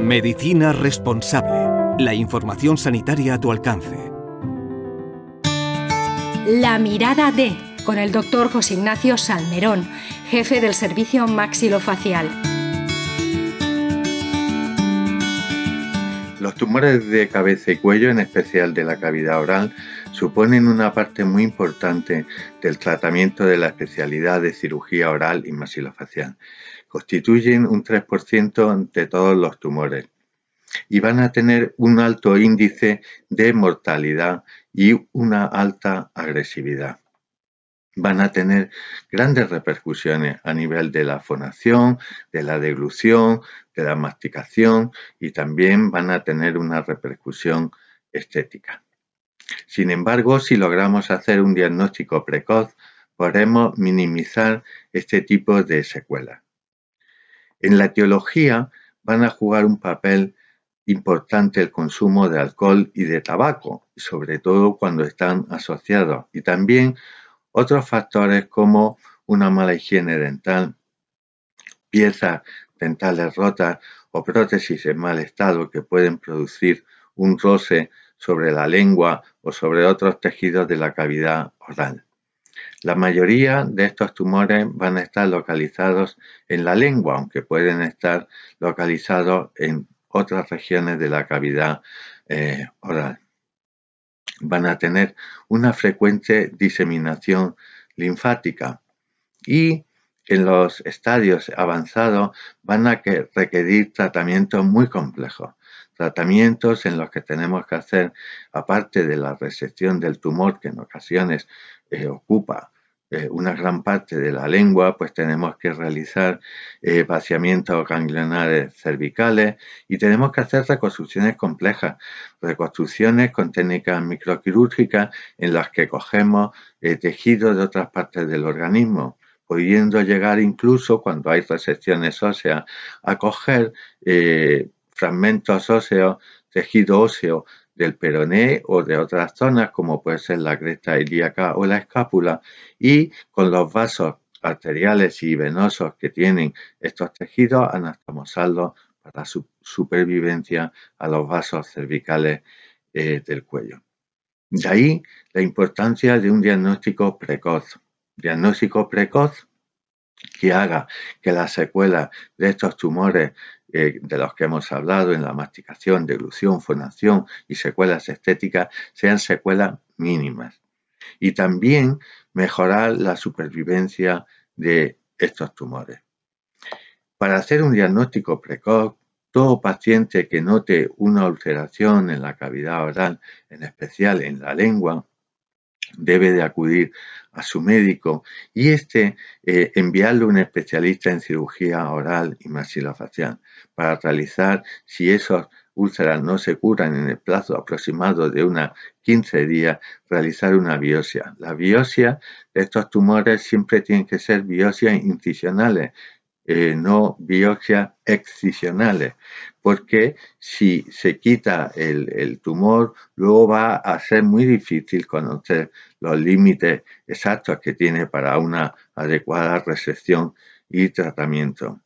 Medicina responsable. La información sanitaria a tu alcance. La mirada de, con el doctor José Ignacio Salmerón, jefe del servicio maxilofacial. Los tumores de cabeza y cuello, en especial de la cavidad oral, suponen una parte muy importante del tratamiento de la especialidad de cirugía oral y maxilofacial. Constituyen un 3% de todos los tumores y van a tener un alto índice de mortalidad y una alta agresividad. Van a tener grandes repercusiones a nivel de la fonación, de la deglución, de la masticación y también van a tener una repercusión estética. Sin embargo, si logramos hacer un diagnóstico precoz, podremos minimizar este tipo de secuelas. En la etiología van a jugar un papel importante el consumo de alcohol y de tabaco, sobre todo cuando están asociados, y también otros factores como una mala higiene dental, piezas dentales rotas o prótesis en mal estado que pueden producir un roce sobre la lengua o sobre otros tejidos de la cavidad oral. La mayoría de estos tumores van a estar localizados en la lengua, aunque pueden estar localizados en otras regiones de la cavidad eh, oral. Van a tener una frecuente diseminación linfática y en los estadios avanzados van a requerir tratamientos muy complejos, tratamientos en los que tenemos que hacer, aparte de la resección del tumor que en ocasiones eh, ocupa eh, una gran parte de la lengua, pues tenemos que realizar eh, vaciamientos ganglionares cervicales y tenemos que hacer reconstrucciones complejas, reconstrucciones con técnicas microquirúrgicas en las que cogemos eh, tejidos de otras partes del organismo pudiendo llegar incluso cuando hay resecciones óseas a coger fragmentos óseos, tejido óseo del peroné o de otras zonas como puede ser la cresta ilíaca o la escápula y con los vasos arteriales y venosos que tienen estos tejidos anastomosarlos para su supervivencia a los vasos cervicales eh, del cuello. De ahí la importancia de un diagnóstico precoz. Diagnóstico precoz que haga que las secuelas de estos tumores de los que hemos hablado en la masticación, deglución, fonación y secuelas estéticas sean secuelas mínimas. Y también mejorar la supervivencia de estos tumores. Para hacer un diagnóstico precoz, todo paciente que note una ulceración en la cavidad oral, en especial en la lengua, debe de acudir a su médico y este eh, a un especialista en cirugía oral y maxilofacial para realizar si esos úlceras no se curan en el plazo aproximado de unas 15 días, realizar una biopsia. La biopsia de estos tumores siempre tienen que ser biopsias incisionales, eh, no biopsias excisionales, porque si se quita el, tumor, luego va a ser muy difícil conocer los límites exactos que tiene para una adecuada resección y tratamiento.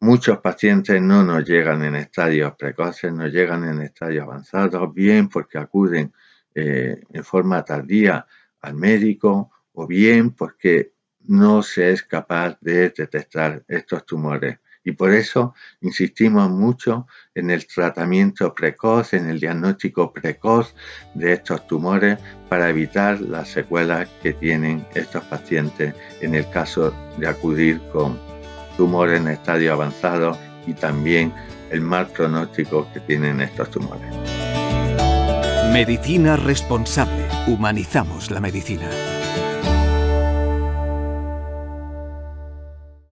Muchos pacientes no nos llegan en estadios precoces, no llegan en estadios avanzados, bien porque acuden eh, en forma tardía al médico o bien porque no se es capaz de detectar estos tumores. Y por eso insistimos mucho en el tratamiento precoz, en el diagnóstico precoz de estos tumores para evitar las secuelas que tienen estos pacientes en el caso de acudir con tumores en estadio avanzado y también el mal pronóstico que tienen estos tumores. Medicina responsable. Humanizamos la medicina.